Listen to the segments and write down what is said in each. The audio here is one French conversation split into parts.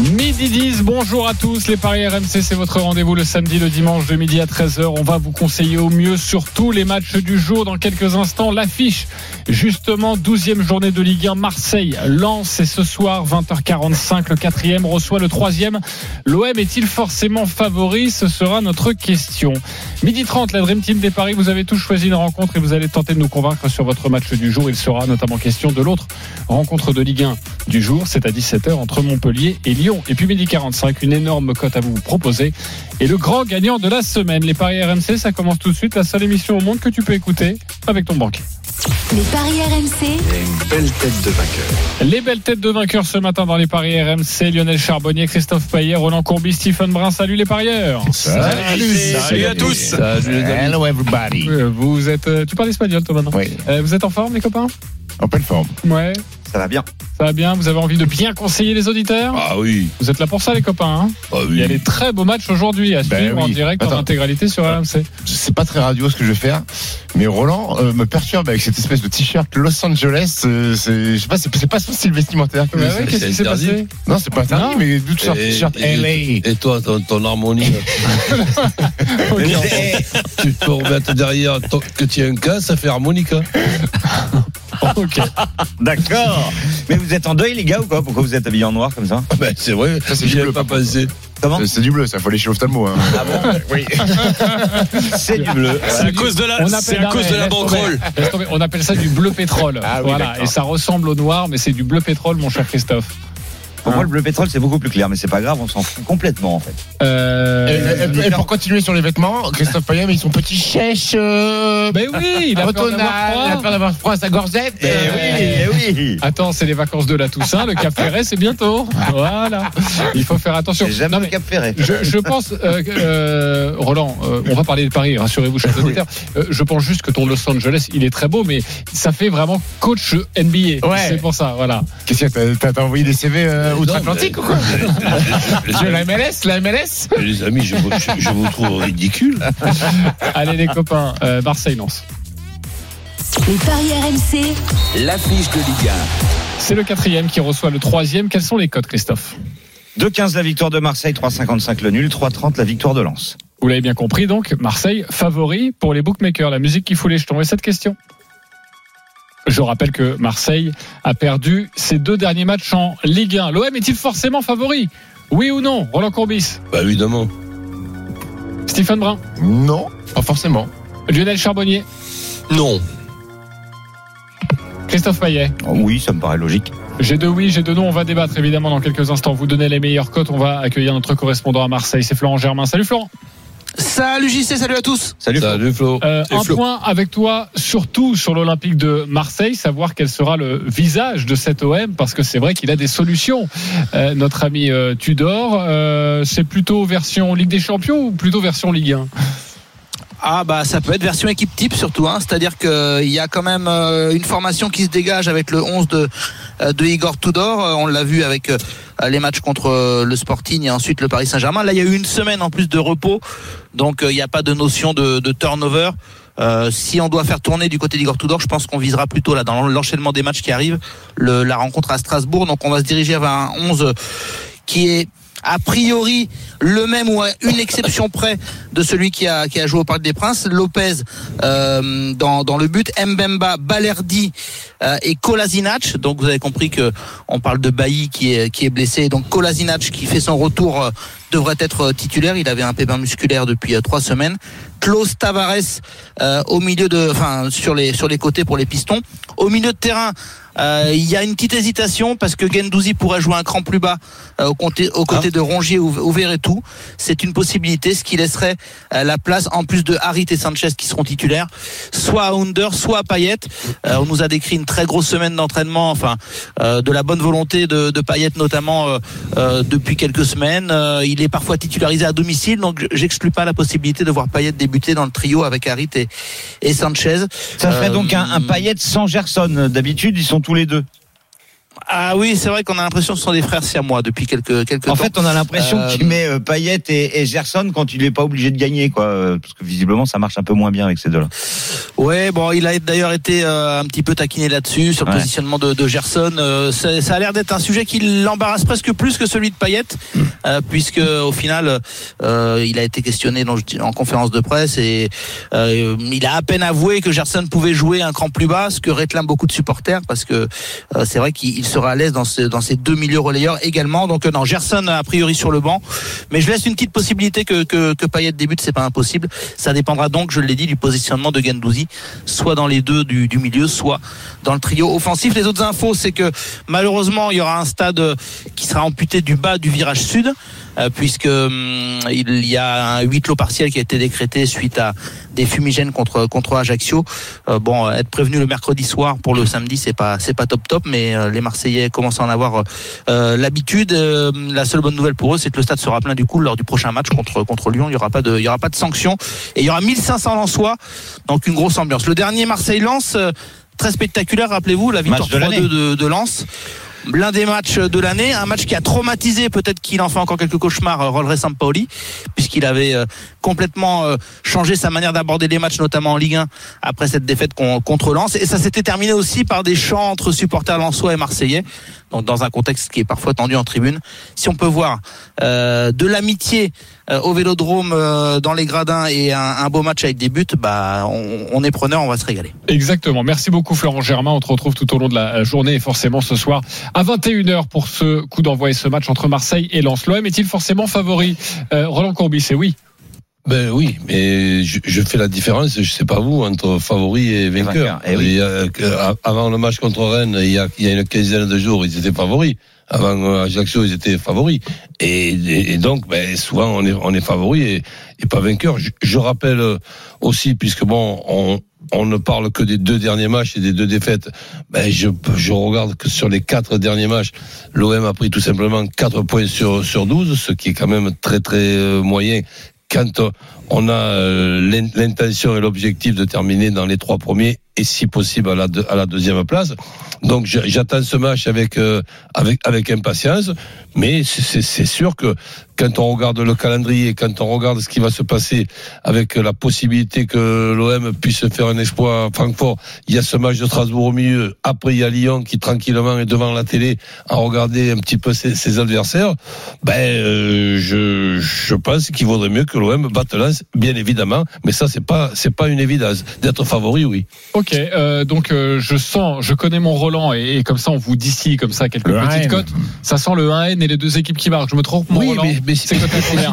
Midi 10, bonjour à tous. Les Paris RMC, c'est votre rendez-vous le samedi, le dimanche de midi à 13h. On va vous conseiller au mieux sur tous les matchs du jour. Dans quelques instants, l'affiche. Justement, 12e journée de Ligue 1, Marseille lance et ce soir, 20h45, le quatrième reçoit le troisième. L'OM est-il forcément favori? Ce sera notre question. Midi 30, la Dream Team des Paris, vous avez tous choisi une rencontre et vous allez tenter de nous convaincre sur votre match du jour. Il sera notamment question de l'autre rencontre de Ligue 1 du jour. C'est à 17h entre Montpellier et Lyon. Et puis midi 45, une énorme cote à vous proposer. Et le grand gagnant de la semaine, les Paris RMC, ça commence tout de suite. La seule émission au monde que tu peux écouter avec ton banquier. Les paris RMC. une belle tête de vainqueur. Les belles têtes de vainqueurs ce matin dans les paris RMC. Lionel Charbonnier, Christophe Payet, Roland Courbis, Stephen Brun. Salut les parieurs. Salut, salut à tous. Salut Hello everybody. Euh, Vous êtes, euh, tu parles espagnol toi maintenant. Oui, Euh, vous êtes en forme les copains? En pleine forme. Ouais. Ça va bien. Ça va bien. Vous avez envie de bien conseiller les auditeurs Ah oui, Vous êtes là pour ça les copains. hein ah Il y a des très beaux matchs aujourd'hui à Ben suivre en direct en intégralité sur RMC. C'est pas très radio ce que je vais faire, mais Roland euh, me perturbe avec cette espèce de t-shirt Los Angeles. euh, c'est, je sais pas, c'est, c'est pas son style vestimentaire. que Ouais, c'est. ouais, Qu'est-ce qui s'est passé Non, c'est pas interdit, mais d'où tu sors t-shirt et- LA Et toi, ton, ton harmonie, tu peux remettre derrière ton- que tu as un cas, ça fait harmonica. Ok. D'accord. Mais vous êtes en deuil, les gars, ou quoi? Pourquoi vous êtes habillés en noir comme ça? Ben, c'est vrai, Ça, c'est bleu, pas par pensé. Comment? C'est- du bleu, ça faut aller chez l'ophtalmo. Hein. Ah bon? Oui. C'est du bleu. C'est à cause de la, On c'est à cause de la banquerolle. On appelle ça du bleu pétrole. Ah oui, voilà. Et ça ressemble au noir, mais c'est du bleu pétrole, mon cher Christophe. Pour moi, le bleu pétrole, c'est beaucoup plus clair, mais c'est pas grave, on s'en fout complètement, en fait. Euh... Et, et- et pour continuer sur les vêtements, Christophe Payet, mais ils sont petits chèches. Euh, Ben oui, il a peur d'avoir il a froid. peur d'avoir froid à sa gorzette. Eh oui, eh oui. Attends, c'est les vacances de la Toussaint, le Cap Ferret, c'est bientôt. Voilà. Il faut faire attention. J'ai jamais Non, le Cap Ferré. je, je pense, euh, que, euh, Roland, euh, on va parler de Paris, rassurez-vous, chers auditeurs. Euh, je pense juste que ton Los Angeles, il est très beau, mais ça fait vraiment coach NBA. Ouais. C'est pour ça, voilà. Qu'est-ce qu'il y a T'as- T'as t'as envoyé des CV euh, outre-Atlantique ou quoi la MLS La MLS Les amis, je vous, je, je vous trouve ridicule. Allez les copains, euh, Marseille lance. Les paris RMC. L'affiche de Ligue C'est le quatrième qui reçoit le troisième. Quels sont les codes, Christophe 2-15 la victoire de Marseille, 3,55 le nul, 3,30 la victoire de Lens. Vous l'avez bien compris, donc Marseille favori pour les bookmakers, la musique qui fout les jetons. Et cette question Je rappelle que Marseille a perdu ses deux derniers matchs en Ligue 1. L'OM est-il forcément favori? Oui ou non? Roland Courbis? Bah évidemment. Stephen Brun? Non, pas forcément. Lionel Charbonnier? Non. Christophe Payet? Oh oui, ça me paraît logique. J'ai deux oui, j'ai deux non. On va débattre évidemment dans quelques instants. Vous donnez les meilleures cotes. On va accueillir notre correspondant à Marseille. C'est Florent Germain. Salut Florent. Salut JC, salut à tous. Salut. Flo. Salut Flo. Euh, un Flo. point avec toi, surtout sur l'Olympique de Marseille, savoir quel sera le visage de cet OM, parce que c'est vrai qu'il a des solutions. Euh, notre ami euh, Tudor, euh, c'est plutôt version Ligue des Champions ou plutôt version Ligue 1 Ah bah ça peut être version équipe type surtout, hein. c'est-à-dire qu'il y a quand même une formation qui se dégage avec le 11 de, de Igor Tudor. On l'a vu avec les matchs contre euh, le Sporting et ensuite le Paris Saint-Germain. Là il y a eu une semaine en plus de repos, donc euh, il n'y a pas de notion de, de turnover. Euh, si on doit faire tourner du côté d'Igor Tudor, je pense qu'on visera plutôt là dans l'enchaînement des matchs qui arrivent, le, la rencontre à Strasbourg. Donc on va se diriger vers un 11 qui est a priori le même ou à une exception près de celui qui a, qui a joué au Parc des Princes. Lopez euh, dans, dans le but, Mbemba, Balerdi euh, et Kolasinac. Donc vous avez compris que on parle de Bailly qui est, qui est blessé. Donc Kolasinac qui fait son retour euh, devrait être euh, titulaire. Il avait un pépin musculaire depuis trois semaines. Klaus Tavares au milieu de, enfin sur les sur les côtés pour les pistons. Au milieu de terrain, euh, il y a une petite hésitation parce que Gendouzi pourrait jouer un cran plus bas euh, au côté, aux côtés de Rongier ou, ou Verretou. C'est une possibilité, ce qui laisserait euh, la place en plus de Harit et Sanchez qui seront titulaires, soit à Under, soit à Payet. Euh, on nous a décrit une très grosse semaine d'entraînement, enfin euh, de la bonne volonté de, de Payet notamment euh, euh, depuis quelques semaines. Euh, il est parfois titularisé à domicile, donc j'exclus pas la possibilité de voir Payet débuter dans le trio avec Harit et, et Sanchez. Ça ferait donc un, un Payet sans Gerson. D'habitude, ils sont tous les deux. Ah oui, c'est vrai qu'on a l'impression que ce sont des frères siamois depuis quelques quelques En temps. fait, on a l'impression Euh, qu'il met euh, Payet et, et Gerson quand il n'est pas obligé de gagner, quoi. euh, Parce que visiblement, ça marche un peu moins bien avec ces deux-là. Ouais, bon, il a d'ailleurs été euh, un petit peu taquiné là-dessus sur le Ouais. positionnement de, de Gerson. Euh, ça, a l'air d'être un sujet qui l'embarrasse presque plus que celui de Payet, euh, puisque au final, euh, il a été questionné dans- en conférence de presse et euh, il a à peine avoué que Gerson pouvait jouer un cran plus bas, ce que réclament beaucoup de supporters, parce que euh, c'est vrai qu'il il sera à l'aise dans, ce, dans ces deux milieux relayeurs également. Donc euh, non, Gerson a priori sur le banc, mais je laisse une petite possibilité que, que, que Payet débute, c'est pas impossible. Ça dépendra donc, je l'ai dit, du positionnement de Gendouzi, soit dans les deux du, du milieu, soit dans le trio offensif. Les autres infos, c'est que malheureusement, il y aura un stade euh, qui sera amputé du bas du virage sud. Euh, puisque hum, il y a un huis clos partiel qui a été décrété suite à des fumigènes contre contre Ajaccio. Euh, bon, être prévenu le mercredi soir pour le samedi, c'est pas c'est pas top top, mais euh, les Marseillais commencent à en avoir euh, l'habitude. Euh, la seule bonne nouvelle pour eux, c'est que le stade sera plein du coup lors du prochain match contre contre Lyon. Il y aura pas de il y aura pas de sanctions et il y aura 1500 Lensois, donc une grosse ambiance. Le dernier Marseille-Lens, euh, très spectaculaire. Rappelez-vous la victoire Match de l'année. 3-2 de, de Lens. L'un des matchs de l'année, un match qui a traumatisé, peut-être qu'il en fait encore quelques cauchemars, euh, Rolre Sampaoli, puisqu'il avait euh, complètement euh, changé sa manière d'aborder les matchs, notamment en Ligue 1, après cette défaite con- contre Lens. Et ça s'était terminé aussi par des chants entre supporters lensois et marseillais, donc dans un contexte qui est parfois tendu en tribune. Si on peut voir de l'amitié au Vélodrome, euh, dans les gradins et un, un beau match avec des buts, bah on, on est preneur, on va se régaler. Exactement. Merci beaucoup Florent Germain. On te retrouve tout au long de la journée et forcément ce soir à 21h pour ce coup d'envoi et ce match entre Marseille et Lens. L'OM est-il forcément favori? Euh, Roland Courbis, c'est oui. Ben oui, mais je, je fais la différence, je sais pas vous, entre favori et vainqueur. vainqueur, eh oui. Il y a- que- a- avant le match contre Rennes, il y, a, il y a une quinzaine de jours, ils étaient favoris. Avant euh, Ajaccio, ils étaient favoris. Et, et- donc, ben, souvent, on est, on est et, et pas vainqueur. Je, je rappelle euh, aussi, puisque bon, on, on ne parle que des deux derniers matchs et des deux défaites. Ben, je, je regarde que sur les quatre derniers matchs, l'OM a pris tout simplement 4 points sur, sur 12, ce qui est quand même très très euh, moyen quand on a l'in- l'intention et l'objectif de terminer dans les trois premiers et si possible à la, deuxième place. Donc j'attends ce match avec, euh, impatience, mais c'est- sûr que quand on regarde le calendrier, quand on regarde ce qui va se passer avec la possibilité que l'OM puisse faire un exploit à Francfort, il y a ce match de Strasbourg au milieu, après il y a Lyon qui tranquillement est devant la télé à regarder un petit peu ses, adversaires, ben euh, je, pense qu'il vaudrait mieux que l'OM batte Lens, bien évidemment, mais ça c'est pas pas une évidence. D'être favori, oui. Ok, euh, donc euh, je sens, je connais mon Roland et, et comme ça on vous d'ici comme ça quelques Le petites 1N. cotes. Ça sent le 1N et les deux équipes qui marquent. Je me trompe, mon Roland mais, C'est si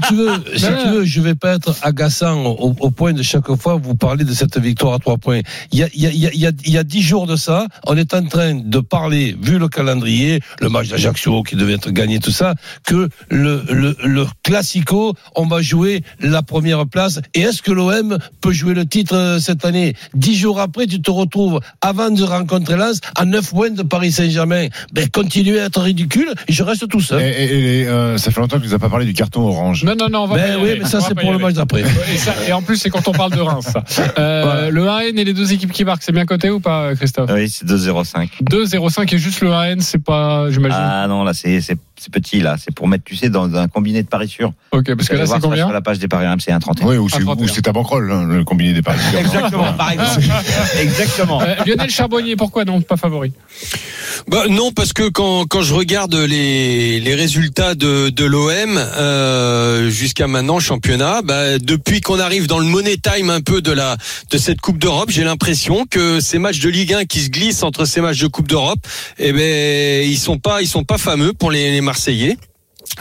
tu veux, si tu veux, je vais pas être agaçant au, au point de chaque fois vous parler de cette victoire à trois points. Il y a, il y a, il y a, il y a- dix jours de ça, on est en train de parler, vu le calendrier, le match d'Ajaccio qui devait être gagné, tout ça, que le, le, le classico, on va jouer la première place. Et est-ce que l'OM peut jouer le titre euh, cette année? Dix jours après, tu te retrouves avant de rencontrer Lens à neuf points de Paris Saint-Germain. Ben, continuez à être ridicule et je reste tout seul. Et, et- et, euh, ça fait longtemps que tu nous as pas parlé du carton orange. Non, non, non, on va pas y Ben oui, aller. mais ça c'est pas pour le match d'après. Et, et en plus, c'est quand on parle de Reims. ça. Euh, Voilà. Le 1N et les deux équipes qui marquent, c'est bien coté ou pas, Christophe? Oui, c'est 2-0-5. 2-0-5 et juste le 1N, c'est pas, j'imagine. Ah non, là, c'est petit, là. C'est pour mettre, tu sais, dans un combiné de paris sûrs. ok, parce que là, c'est combien? Sur la page des paris RMC, 1,31. Oui, ou c'est 31. ou c'est ta banquerolle, hein, le combiné des paris. Exactement, par exemple. Exactement. Euh, Lionel Charbonnier, pourquoi non Pas favori Bah, non, parce que quand, quand je regarde les, les résultats de, de l'OM euh, jusqu'à maintenant, championnat, bah, depuis qu'on arrive dans le money time un peu de, la, de cette Coupe d'Europe, j'ai l'impression que ces matchs de Ligue 1 qui se glissent entre ces matchs de Coupe d'Europe, eh ben, ils sont pas, ils sont pas fameux pour les, les Marseillais.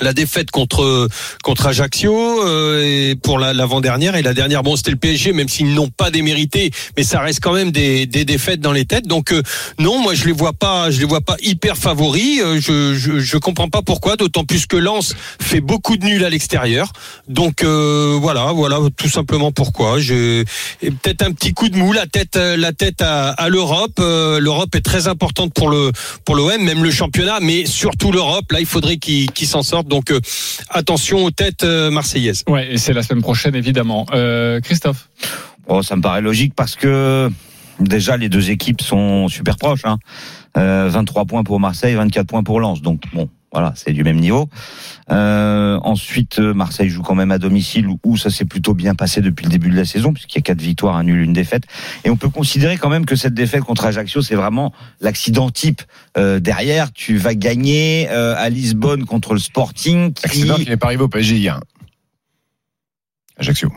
La défaite contre contre Ajaccio euh, et pour la- l'avant-dernière et la dernière bon c'était le PSG même s'ils n'ont pas démérité mais ça reste quand même des, des défaites dans les têtes. Donc euh, non moi je les vois pas je les vois pas hyper favoris. Euh, je, je je comprends pas pourquoi d'autant plus que Lens fait beaucoup de nuls à l'extérieur. Donc euh, voilà voilà tout simplement pourquoi. Je peut-être un petit coup de mou la tête euh, la tête à, à l'Europe. Euh, l'Europe est très importante pour le pour l'OM même le championnat mais surtout l'Europe. Là il faudrait qu'ils qu'ils s'en donc euh, attention aux têtes euh, marseillaises Ouais, et c'est la semaine prochaine, évidemment. Euh, Christophe Oh, ça me paraît logique parce que déjà les deux équipes sont super proches. Hein. Euh, 23 points pour Marseille, 24 points pour Lens. Donc bon, voilà, c'est du même niveau. Euh, ensuite, euh, Marseille joue quand même à domicile où- ça s'est plutôt bien passé depuis le début de la saison puisqu'il y a quatre victoires, un nul, une défaite. Et on peut considérer quand même que cette défaite contre Ajaccio, c'est vraiment l'accident type. Euh, derrière, tu vas gagner euh, à Lisbonne contre le Sporting. Qui... Accident qui n'est pas arrivé au PSG hier. Ajaccio.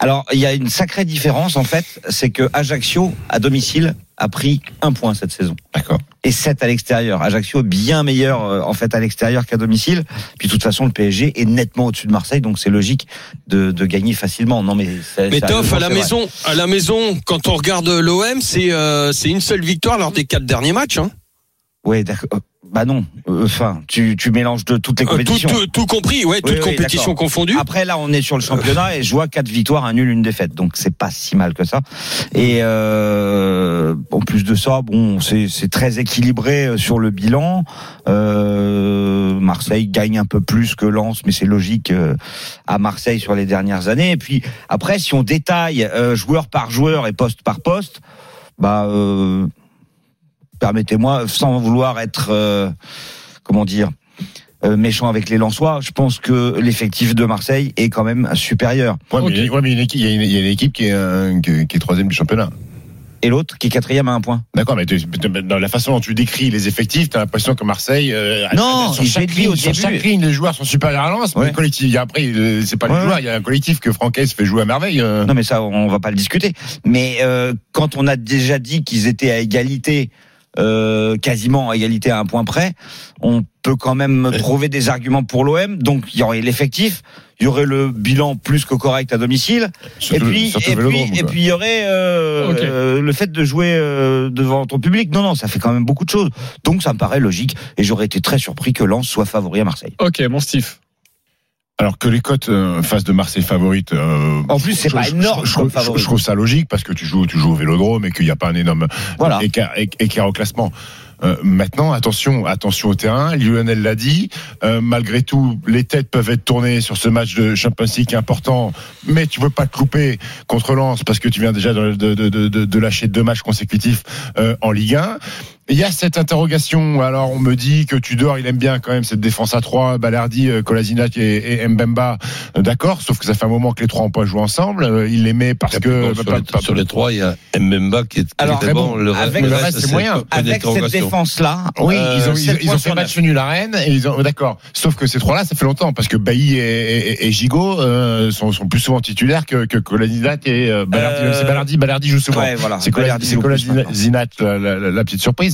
Alors, il y a une sacrée différence en fait, c'est que Ajaccio à domicile a pris un point cette saison. D'accord. Et 7 à l'extérieur. Ajaccio bien meilleur euh, en fait à l'extérieur qu'à domicile. Puis de toute façon, le PSG est nettement au-dessus de Marseille, donc c'est logique de, de gagner facilement. Non mais c'est- mais Toff à la vrai. maison à la maison quand on regarde l'OM c'est euh, c'est une seule victoire lors des quatre derniers matchs hein. Ouais, d'accord. Bah non. Euh, Enfin, tu, tu mélanges de toutes les Euh, tout, compétitions. tout, tout compris ouais Oui, toutes oui, compétitions confondues Après là, on est sur le championnat et je vois quatre victoires, un nul, une défaite. Donc c'est pas si mal que ça. Et euh, en plus de ça, bon, c'est c'est très équilibré sur le bilan. Euh, Marseille gagne un peu plus que Lens, mais c'est logique euh, à Marseille sur les dernières années. Et puis après, si on détaille euh, joueur par joueur et poste par poste, bah euh, permettez-moi, sans vouloir être euh, comment dire euh, méchant avec les Lensois, je pense que l'effectif de Marseille est quand même supérieur. Ouais, mais, ouais, mais une équipe- il y, a une- il y a une équipe qui est, euh, qui, qui est troisième du championnat. Et l'autre qui est quatrième à un point. D'accord, mais dans la façon dont tu décris les effectifs, t'as l'impression que Marseille, euh, Non, sur j'ai chaque dit ligne, au sur début. chaque ligne, les joueurs sont supérieurs à Lens. Mais Ouais. le collectif, il y a après, c'est pas les Ouais, joueurs, ouais. il y a un collectif que Francaise fait jouer à merveille. Non mais ça, on va pas le discuter. Mais euh, quand on a déjà dit qu'ils étaient à égalité, euh, quasiment à égalité à un point près, on peut quand même trouver des arguments pour l'OM. Donc il y aurait l'effectif, il y aurait le bilan plus que correct à domicile. Et puis, et puis, et quoi. puis il y aurait euh, euh, le fait de jouer euh, devant ton public. Non, non, ça fait quand même beaucoup de choses. Donc ça me paraît logique. Et j'aurais été très surpris que Lens soit favori à Marseille. Ok, mon Steve. Alors que les cotes euh, fassent de Marseille favorite. euh, En plus, c'est je- pas énorme Je, je- trouve ça logique parce que tu joues, tu joues au Vélodrome et qu'il n'y a pas un énorme Voilà. écart, écart au classement. Euh, maintenant, attention, attention au terrain. Lionel l'a dit. euh, malgré tout, les têtes peuvent être tournées sur ce match de Champions League qui est important, mais tu veux pas te louper contre Lens parce que tu viens déjà de, de, de, de, de lâcher deux matchs consécutifs euh, en Ligue 1. Il y a cette interrogation. Alors, on me dit que Tudor, il aime bien quand même cette défense à trois, Balardi, euh, Kolasinac et, et Mbemba. Euh, D'accord, sauf que ça fait un moment que les trois ont pas joué ensemble. Euh, Il les met parce que Bon, sur, pas- les, pas- sur les trois, il y a Mbemba qui est, qui Alors, est bon. Le, Avec- le le reste, c'est moyen. Avec cette défense-là, Oui, euh, ils ont, ils, ils ont fait match nul à Rennes et ils ont d'accord. Sauf que ces trois-là, ça fait longtemps parce que Bailly et, et, et Gigot euh, sont, sont plus souvent titulaires que que Kolasinac et euh, Balardi. Euh, si Balardi, Balardi joue souvent. Ouais, voilà. C'est. Kolasinac la, la, la, la petite surprise.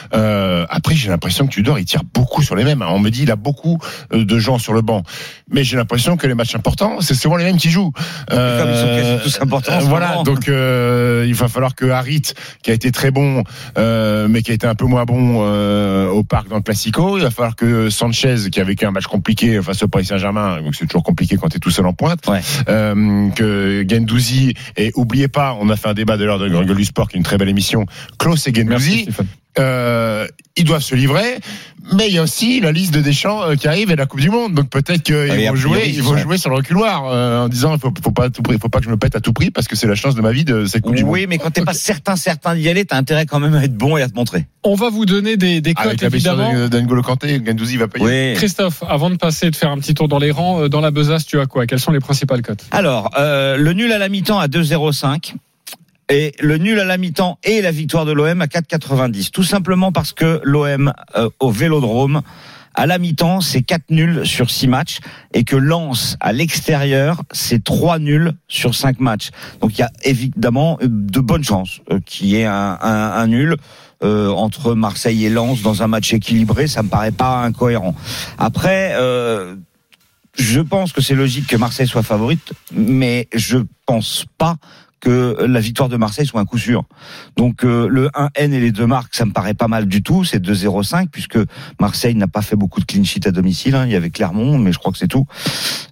Euh, après, j'ai l'impression que Tudor il tire beaucoup sur les mêmes. On me dit il a beaucoup euh, de gens sur le banc, mais j'ai l'impression que les matchs importants, c'est souvent les mêmes qui jouent. Euh, Comme ils sont quasi tous importants en ce voilà, donc euh, il va falloir que Harit, qui a été très bon, euh, mais qui a été un peu moins bon euh, au parc dans le Classico, il va falloir que Sanchez, qui a vécu un match compliqué face au Paris Saint-Germain, donc c'est toujours compliqué quand tu es tout seul en pointe, Ouais. euh, que Gendouzi, et oubliez pas, on a fait un débat de l'heure de Gueule du Sport, qui est une très belle émission, Klaus et Merci, Gendouzi, Stéphane. Euh, ils doivent se livrer, mais il y a aussi la liste de Deschamps euh, qui arrive et la Coupe du Monde. Donc peut-être qu'ils Ah, vont priori, jouer, ils vont jouer sur le reculoir euh, en disant il faut, faut pas à tout prix, faut pas que je me pète à tout prix parce que c'est la chance de ma vie de cette Coupe du Monde. Oui, mais quand t'es pas certain, certain d'y aller, t'as intérêt quand même à être bon et à te montrer. On va vous donner des, des cotes, Avec la blessure évidemment. de- d'N'Golo Kanté, Gendouzi va payer. Oui. Christophe, avant de passer et de faire un petit tour dans les rangs, dans la besace, tu as quoi? Quelles sont les principales cotes? Alors, euh, le nul à la mi-temps à 2,05 et le nul à la mi-temps et la victoire de l'OM à 4,90. Tout simplement parce que l'OM euh, au Vélodrome à la mi-temps, c'est 4 nuls sur 6 matchs et que Lens à l'extérieur, c'est 3 nuls sur 5 matchs. Donc il y a évidemment euh, de bonnes chances euh, qu'il y ait un, nul. euh, entre Marseille et Lens dans un match équilibré, ça me paraît pas incohérent. Après, je pense que c'est logique que Marseille soit favorite, mais je pense pas que la victoire de Marseille soit un coup sûr. Donc euh, le 1N et les deux marques, ça me paraît pas mal du tout. C'est 2-0-5 puisque Marseille n'a pas fait beaucoup de clean sheet à domicile. hein. Il y avait Clermont, mais je crois que c'est tout.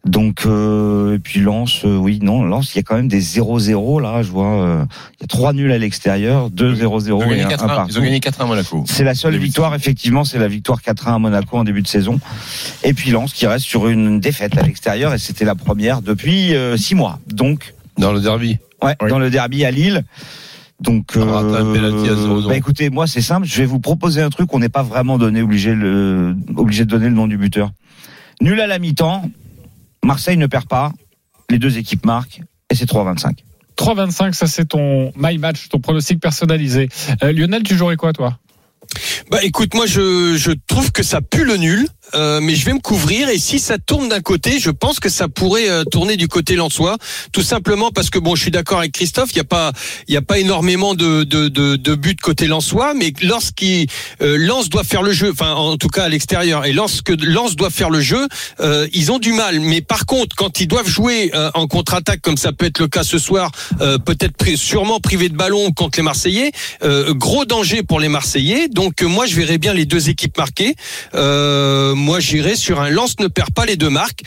Donc euh, et puis Lens, euh, oui, non, Lens, il y a quand même des 0-0 là. Je vois, euh, il y a trois nuls à l'extérieur, 2-0-0 Ils ont et gagné un, un 4-1 partout. ils ont gagné 4-1 à Monaco. C'est la seule victoire, effectivement, c'est la victoire 4-1 à Monaco en début de saison. Et puis Lens qui reste sur une défaite à l'extérieur et c'était la première depuis euh, six mois. Donc, Dans le derby. Ouais, Oui. dans le derby à Lille. Donc, 0-0. bah écoutez, moi c'est simple, je vais vous proposer un truc, on n'est pas vraiment donné obligé le obligé de donner le nom du buteur. Nul à la mi-temps, Marseille ne perd pas, les deux équipes marquent et c'est 3-25. 3,25, ça c'est ton my match, ton pronostic personnalisé. Euh, Lionel, tu jouerais quoi toi? Bah écoute, moi je, je trouve que ça pue le nul, euh, mais je vais me couvrir et si ça tourne d'un côté, je pense que ça pourrait euh, tourner du côté lensois, tout simplement parce que bon, je suis d'accord avec Christophe, il y a pas il y a pas énormément de de de, de buts côté lensois, mais lorsqu'il euh, Lens doit faire le jeu, enfin en tout cas à l'extérieur, et lorsque Lens doit faire le jeu, euh, ils ont du mal. Mais par contre, quand ils doivent jouer euh, en contre-attaque, comme ça peut être le cas ce soir, peut-être sûrement privé de ballon contre les Marseillais, gros danger pour les Marseillais. Donc moi, je verrais bien les deux équipes marquées. Euh, moi, j'irais sur un lance ne perd pas les deux marques.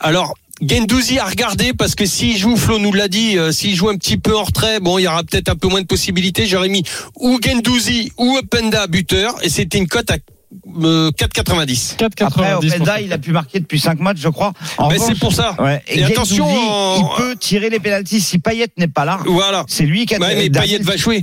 Alors. Gendouzi à regarder parce que s'il joue, Flo nous l'a dit, euh, s'il joue un petit peu en retrait, bon, il y aura peut-être un peu moins de possibilités. J'aurais mis ou Gendouzi ou Openda buteur et c'était une cote à euh, 4,90. 4,90. Après, Openda, il a pu marquer depuis 5 matchs, je crois. En Ben, c'est pour ça. Ouais. Et attention, en- il peut tirer les pénalties si Payet n'est pas là. Voilà. C'est lui qui a Ouais, mais Payet va jouer.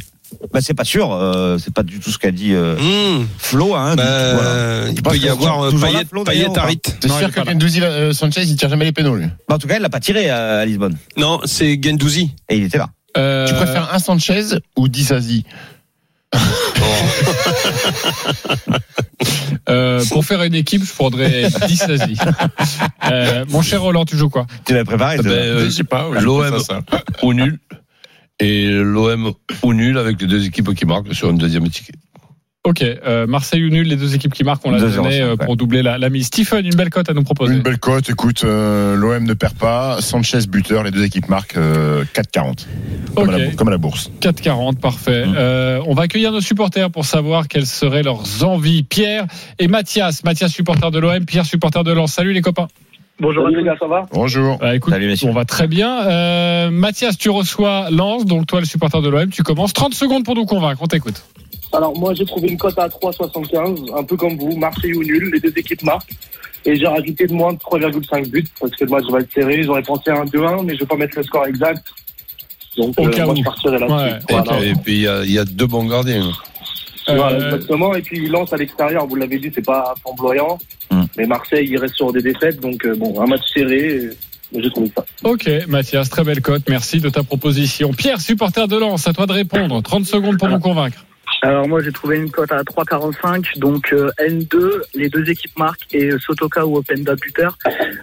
Bah, c'est pas sûr, euh, c'est pas du tout ce qu'a dit euh, Mmh. Flo. Hein, Bah, voilà. Il peut y avoir euh, Payet, Payet pas Harit. T'es Non, il est sûr que. Gendouzi euh, Sanchez, il tire jamais les pénaux, lui Bah, en tout cas, il l'a pas tiré à, à Lisbonne. Non, c'est Gendouzi. Et il était là. Euh, Tu préfères un Sanchez ou Disasi euh, pour faire une équipe, je prendrais 10 Asie. Euh, mon cher Roland, tu joues quoi? Tu l'as préparé Ben, c'est euh, Je sais pas. L'OM ou nul. Et l'OM ou nul avec les deux équipes qui marquent sur une deuxième ticket. Ok, euh, Marseille ou nul, les deux équipes qui marquent, on l'a 2-0-5, donné euh, pour doubler la, la mise. Stephen, une belle cote à nous proposer. Une belle cote, écoute, euh, l'OM ne perd pas, Sanchez buteur, les deux équipes marquent euh, 4,40. Comme, Ok. à la, comme à la bourse. 4,40, parfait. Mm. Euh, on va accueillir nos supporters pour savoir quelles seraient leurs envies. Pierre et Mathias. Mathias, supporter de l'OM, Pierre, supporter de Lens. Salut les copains. Bonjour à tous les gars, ça va Bonjour. Bah, écoute, Salut, messieurs. on va très bien. Euh, Mathias, tu reçois Lens, donc toi le supporter de l'OM, tu commences. 30 secondes pour nous convaincre, on t'écoute. Alors moi j'ai trouvé une cote à 3,75, un peu comme vous, Marseille ou nul, les deux équipes marquent. Et j'ai rajouté de moins de 3,5 buts parce que le match va être serré. J'aurais pensé à un 2-1, mais je vais pas mettre le score exact. Donc euh, moi je partirai là-dessus. Ouais, Et, Voilà. et puis il y a, il y a deux bons gardiens. Voilà, Euh, exactement. Et puis Lens à l'extérieur, vous l'avez dit, c'est pas flamboyant. Hum. Mais Marseille, il reste sur des défaites. Donc euh, bon, un match serré, j'ai trouvé ça. ok, Mathias, très belle cote. Merci de ta proposition. Pierre, supporter de Lens, à toi de répondre. 30 secondes pour nous convaincre. Alors moi j'ai trouvé une cote à 3,45, donc euh, N2, les deux équipes marquent et euh, Sotoka ou Openda buteur.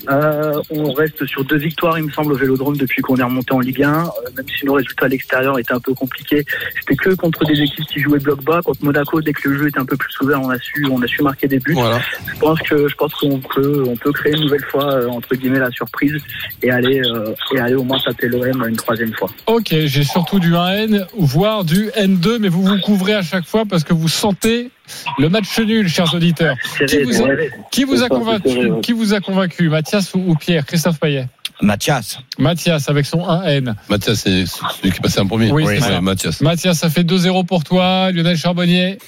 Euh, on reste sur deux victoires, il me semble, au Vélodrome depuis qu'on est remonté en Ligue 1, euh, même si nos résultats à l'extérieur étaient un peu compliqués. C'était que contre des équipes qui jouaient bloc bas. Contre Monaco, dès que le jeu était un peu plus ouvert, on a su, on a su marquer des buts. Voilà. Je pense que je pense qu'on peut, on peut créer une nouvelle fois euh, entre guillemets la surprise et aller euh, et aller au moins taper l'OM une troisième fois. Ok, j'ai surtout du 1N, voire du N2, mais vous vous couvrez à chaque fois parce que vous sentez le match nul, chers auditeurs. Qui vous a, qui vous a C'est ça, c'est convaincu, vrai, ouais. qui vous a convaincu Mathias ou, ou Pierre Christophe Payet? Mathias. Mathias avec son 1N. Mathias, c'est celui qui est passé en premier. Oui, ça. Mathias. Mathias, ça fait 2-0 pour toi. Lionel Charbonnier.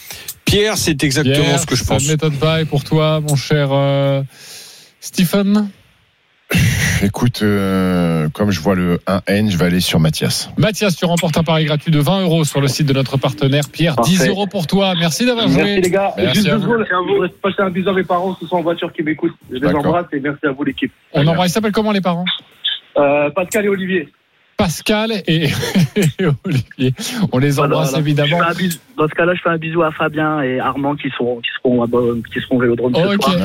Pierre, c'est exactement Pierre, ce que je ça pense. ne m'étonne pas. Et pour toi, mon cher euh, Stephen? Écoute, euh, comme je vois le 1N, je vais aller sur Mathias. Mathias, tu remportes un pari gratuit de 20 euros sur le site de notre partenaire. Pierre, Parfait. 10 euros pour toi. Merci d'avoir Merci joué. les gars. Merci Juste deux secondes, je voudrais passer un bisou à mes parents qui sont en voiture qui m'écoutent. Je les embrasse et merci à vous l'équipe. On embrasse. Ils s'appellent comment les parents? Euh, Pascal et Olivier. Pascal et, et Olivier. On les embrasse Voilà, voilà. évidemment. Dans ce cas-là, je fais un bisou à Fabien et Armand qui seront, qui seront, à qui seront au Vélodrome ce soir.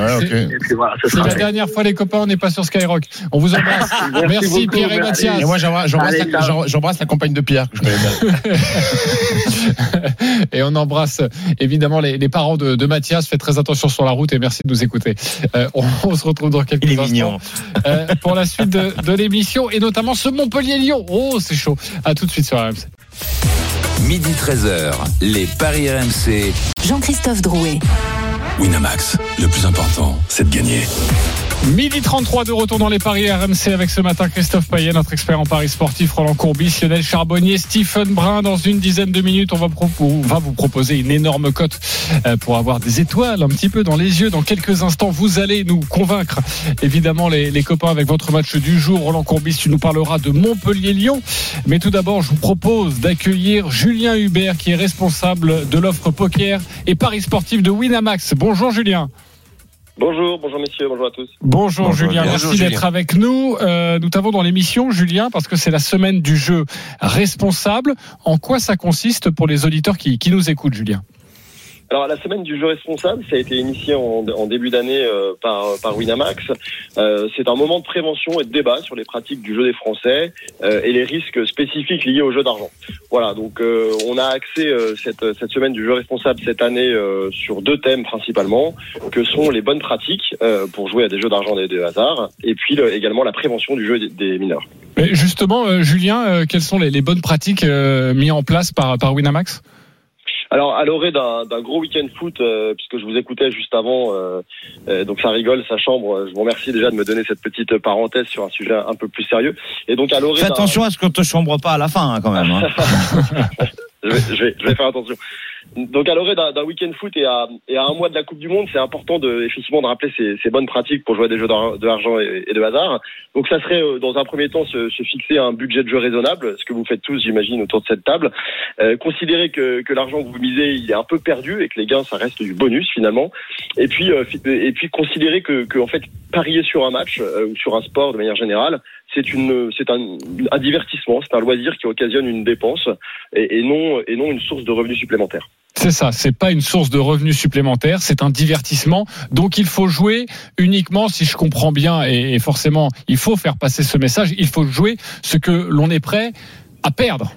Voilà, C'est sera la dernière fois, les copains, on n'est pas sur Skyrock. On vous embrasse. Merci Merci, beaucoup, Pierre et. Mathias. Et moi, j'embrasse la, compagne de Pierre que je connais bien. et on embrasse évidemment les, les parents de, de Mathias. Faites très attention sur la route et merci de nous écouter. Euh, on, on se retrouve dans quelques instants euh, pour la suite de, de l'émission et notamment ce Montpellier-Lyon. Oh, c'est chaud. À tout de suite sur RMC. Midi 13h, les Paris RMC. Jean-Christophe Drouet. Winamax, le plus important, c'est de gagner. Midi 33 de retour dans les paris RMC avec ce matin Christophe Payet, notre expert en paris sportif, Roland Courbis, Lionel Charbonnier, Stephen Brun. Dans une dizaine de minutes, on va, vous proposer une énorme cote euh, pour avoir des étoiles un petit peu dans les yeux. Dans quelques instants, vous allez nous convaincre, évidemment, les, les copains avec votre match du jour. Roland Courbis, tu nous parleras de Montpellier-Lyon. Mais tout d'abord, je vous propose d'accueillir Julien Hubert, qui est responsable de l'offre poker et paris sportif de Winamax. Bonjour Julien. Bonjour, bonjour messieurs, bonjour à tous. Bonjour, Bonjour, Julien, merci d'être avec nous. Euh, nous t'avons dans l'émission, Julien, parce que c'est la semaine du jeu responsable. En quoi ça consiste pour les auditeurs qui, qui nous écoutent, Julien? Alors la semaine du jeu responsable, ça a été initié en, début d'année euh, par, Winamax. Euh, c'est un moment de prévention et de débat sur les pratiques du jeu des Français euh, et les risques spécifiques liés au jeu d'argent. Voilà, donc on a axé cette, semaine du jeu responsable cette année sur deux thèmes principalement, que sont les bonnes pratiques pour jouer à des jeux d'argent et de hasard, et puis le- également la prévention du jeu des, mineurs. Mais Justement, Julien, quelles sont les, bonnes pratiques mises en place par Winamax? Alors, à l'orée d'un d'un gros week-end foot, euh, puisque je vous écoutais juste avant, euh, euh, donc ça rigole, sa chambre. euh, Je vous remercie déjà de me donner cette petite parenthèse sur un sujet un peu plus sérieux. Et donc, à l'orée Fais attention à ce qu'on te chambre pas à la fin, hein, quand même. hein. je, vais, je, vais, je vais faire attention. Donc à l'orée d'un week-end foot et à, et à un mois de la Coupe du Monde, c'est important de effectivement de rappeler ces, ces bonnes pratiques pour jouer à des jeux de argent et, de hasard. Donc ça serait euh, dans un premier temps se, se fixer un budget de jeu raisonnable, ce que vous faites tous, j'imagine, autour de cette table. Euh, considérer que, que l'argent que vous misez, il est un peu perdu et que les gains, ça reste du bonus finalement. Et puis euh, et puis considérer que, que en fait parier sur un match euh, ou sur un sport de manière générale, c'est une c'est un, un divertissement, c'est un loisir qui occasionne une dépense et, et non et non une source de revenus supplémentaires. C'est ça, c'est pas une source de revenus supplémentaires, c'est un divertissement. Donc il faut jouer uniquement, si je comprends bien, et, et forcément il faut faire passer ce message, il faut jouer ce que l'on est prêt à perdre.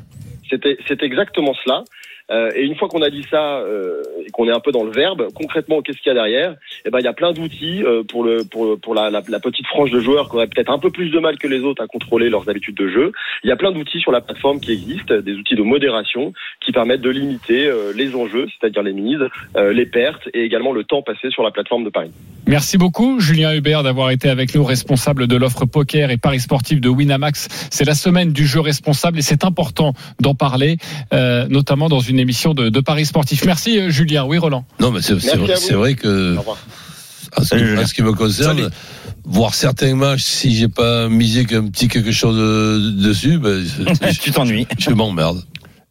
C'est exactement cela. Euh, et une fois qu'on a dit ça euh, et qu'on est un peu dans le verbe, concrètement, qu'est-ce qu'il y a derrière? Eh ben, il y a plein d'outils euh, pour le pour, pour la, la, la petite frange de joueurs qui auraient peut-être un peu plus de mal que les autres à contrôler leurs habitudes de jeu. Il y a plein d'outils sur la plateforme qui existent, des outils de modération qui permettent de limiter euh, les enjeux, c'est-à-dire les mises, euh, les pertes et également le temps passé sur la plateforme de Paris. Merci beaucoup, Julien Hubert, d'avoir été avec nous, responsable de l'offre poker et paris sportif de Winamax. C'est la semaine du jeu responsable et c'est important d'en parler, euh, notamment dans une émission de, de paris sportif. Merci, euh, Julien. Oui, Roland. Non, mais c'est vrai, à vrai que, en ce, qui, en ce qui me concerne, voir certains matchs, si j'ai pas misé qu'un petit quelque chose euh, dessus, ben, je, tu t'ennuies. je m'emmerde.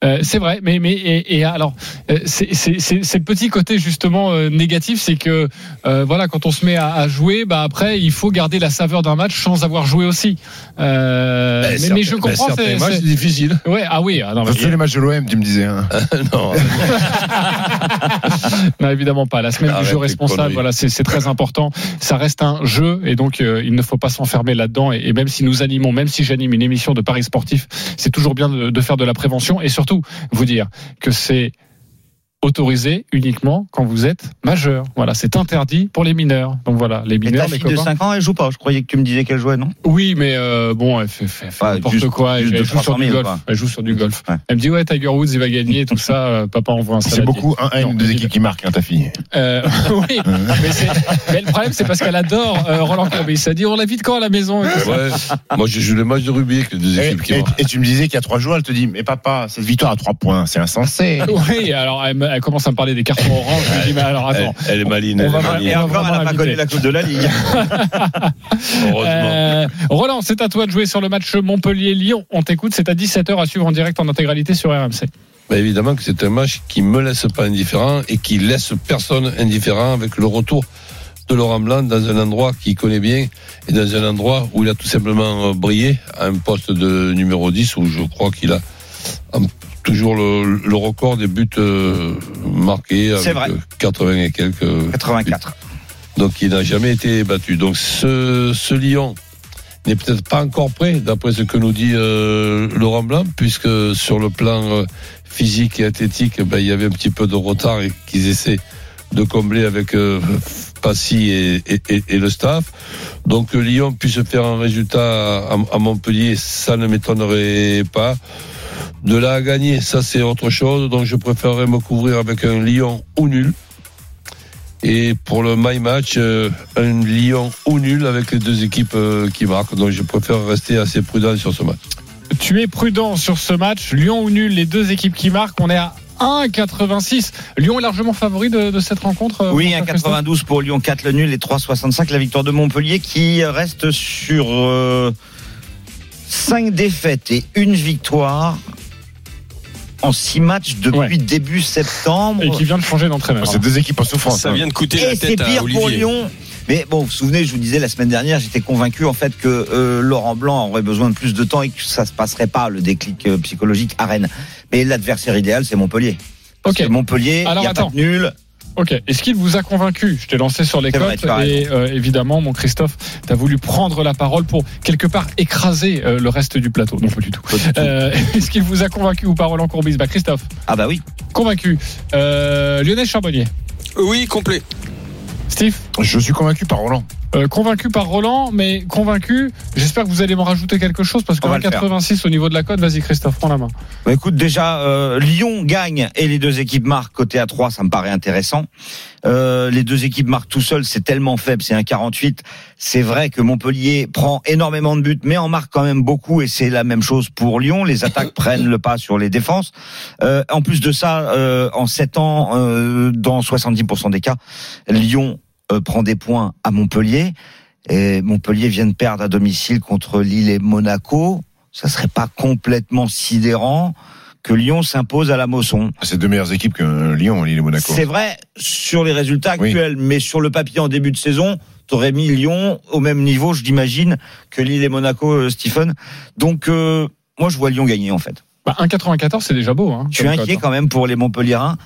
Euh, c'est vrai, mais mais et, et alors euh, c'est le petit côté justement euh, négatif, c'est que euh, voilà quand on se met à, à jouer, bah après il faut garder la saveur d'un match sans avoir joué aussi. Euh, Ben, mais, je ben, comprends. certains c'est- matchs, c'est- c'est difficile. Ouais, ah oui, ah non, mais- Tous les matchs de l'OM, tu me disais. Hein. non, non, évidemment pas. La semaine Arrête du jeu responsable, voilà, c'est c'est très important. Ça reste un jeu et donc euh, il ne faut pas s'enfermer là-dedans. Et, et même si nous animons, même si j'anime une émission de paris sportif, c'est toujours bien de, de faire de la prévention et surtout vous dire que c'est autorisé uniquement quand vous êtes majeur. Voilà, c'est interdit pour les mineurs. Donc voilà, les Et mineurs, ta les fille de copains. 5 ans, elle joue pas. Je croyais que tu me disais qu'elle jouait, non? Oui, mais euh, bon, elle fait, fait- fait Ouais, n'importe juste- quoi. juste elle, de joue sur 300 du 000, golf. Elle joue sur du golf. Ouais. Elle me dit ouais, Tiger Woods, il va gagner et tout ça. euh, papa envoie un C'est saladier. beaucoup un, Non, une des équipes qui marque, hein, ta fille. Euh, oui, mais, c'est- mais le problème, c'est parce qu'elle adore euh, Roland Courbis. Ça dit, on l'invite quand à la maison et tout ça. ouais. Moi, je joue les matchs de rugby avec les deux Et, équipes qui et- marquent. et tu me disais qu'il y a trois jours, elle te dit, mais papa, cette victoire à trois points, c'est insensé. Oui, alors elle, me- elle commence à me parler des cartons orange. Je lui dis, mais alors Elle, attends. elle est maline. Elle est. Et encore, vraiment elle a pas connu la Coupe de la Ligue. Heureusement. Euh, Roland, c'est à toi de jouer sur le match Montpellier-Lyon. On t'écoute, c'est à 17h à suivre en direct en intégralité sur RMC. Ben, évidemment que c'est un match qui me laisse pas indifférent et qui laisse personne indifférent avec le retour de Laurent Blanc dans un endroit qu'il connaît bien et dans un endroit où il a tout simplement euh, brillé à un poste de numéro 10 où je crois qu'il a en toujours le, le record des buts euh, marqués C'est vrai. euh, 80 et quelques. buts. 84. Donc il n'a jamais été battu. Donc ce, ce Lyon n'est peut-être pas encore prêt, d'après ce que nous dit euh, Laurent Blanc, puisque sur le plan euh, physique et athlétique, ben, il y avait un petit peu de retard et qu'ils essaient de combler avec euh, Passy et, et- et- et le staff. Donc Lyon puisse faire un résultat à, à Montpellier, ça ne m'étonnerait pas. De là à gagner, ça c'est autre chose. Donc je préférerais me couvrir avec un Lyon ou nul. Et pour le my match, euh, un Lyon ou nul avec les deux équipes euh, qui marquent. Donc je préfère rester assez prudent sur ce match. Tu es prudent sur ce match. Lyon ou nul, les deux équipes qui marquent. On est à 1,86. Lyon est largement favori de, de cette rencontre. euh, Oui, mon cher 1,92 pour Lyon, 4 le nul et 3,65 la victoire de Montpellier qui reste sur 5 défaites et une victoire en 6 matchs depuis Ouais. début septembre. Et qui vient de changer d'entraîneur. C'est deux équipes en souffrance. Ça hein. vient de coûter la Et c'est tête à pire pour Olivier. Lyon. Mais bon, vous vous souvenez, je vous disais la semaine dernière, j'étais convaincu en fait que euh, Laurent Blanc aurait besoin de plus de temps et que ça se passerait pas le déclic euh, psychologique à Rennes. Mais l'adversaire idéal, c'est Montpellier. Parce que Montpellier, il Alors, n'y a attends. pas de nul. Ok. Est-ce qu'il vous a convaincu? Je t'ai lancé sur les cotes et euh, évidemment, mon Christophe, tu as voulu prendre la parole pour quelque part écraser euh, le reste du plateau. Non, pas du tout. Euh, Est-ce qu'il vous a convaincu ou pas Roland Courbis? Bah, Christophe, Ah bah oui. convaincu. Euh, Lionel Charbonnier, Oui, complet. Steve, Je suis convaincu par Roland. Euh, convaincu par Roland, mais convaincu. J'espère que vous allez m'en rajouter quelque chose parce que On va le faire. 86 au niveau de la cote. Vas-y, Christophe, prends la main. Bah écoute, déjà, euh, Lyon gagne et les deux équipes marquent côté à 3, ça me paraît intéressant. Euh, les deux équipes marquent tout seul, c'est tellement faible, c'est un 48. C'est vrai que Montpellier prend énormément de buts, mais en marque quand même beaucoup et c'est la même chose pour Lyon. Les attaques prennent le pas sur les défenses. Euh, en plus de ça, euh, en 7 ans, euh, dans 70% des cas, Lyon euh, prend des points à Montpellier. Et Montpellier vient de perdre à domicile contre Lille et Monaco. Ça serait pas complètement sidérant que Lyon s'impose à la Mosson. C'est deux meilleures équipes que euh, Lyon, Lille et Monaco. C'est vrai sur les résultats Oui. actuels, mais sur le papier en début de saison, t'aurais mis Lyon au même niveau, je l'imagine, que Lille et Monaco, euh, Stephen. Donc, euh, moi, je vois Lyon gagner, en fait. Bah, 1,94, c'est déjà beau. Hein, Je suis inquiet quand même pour les Montpelliérains.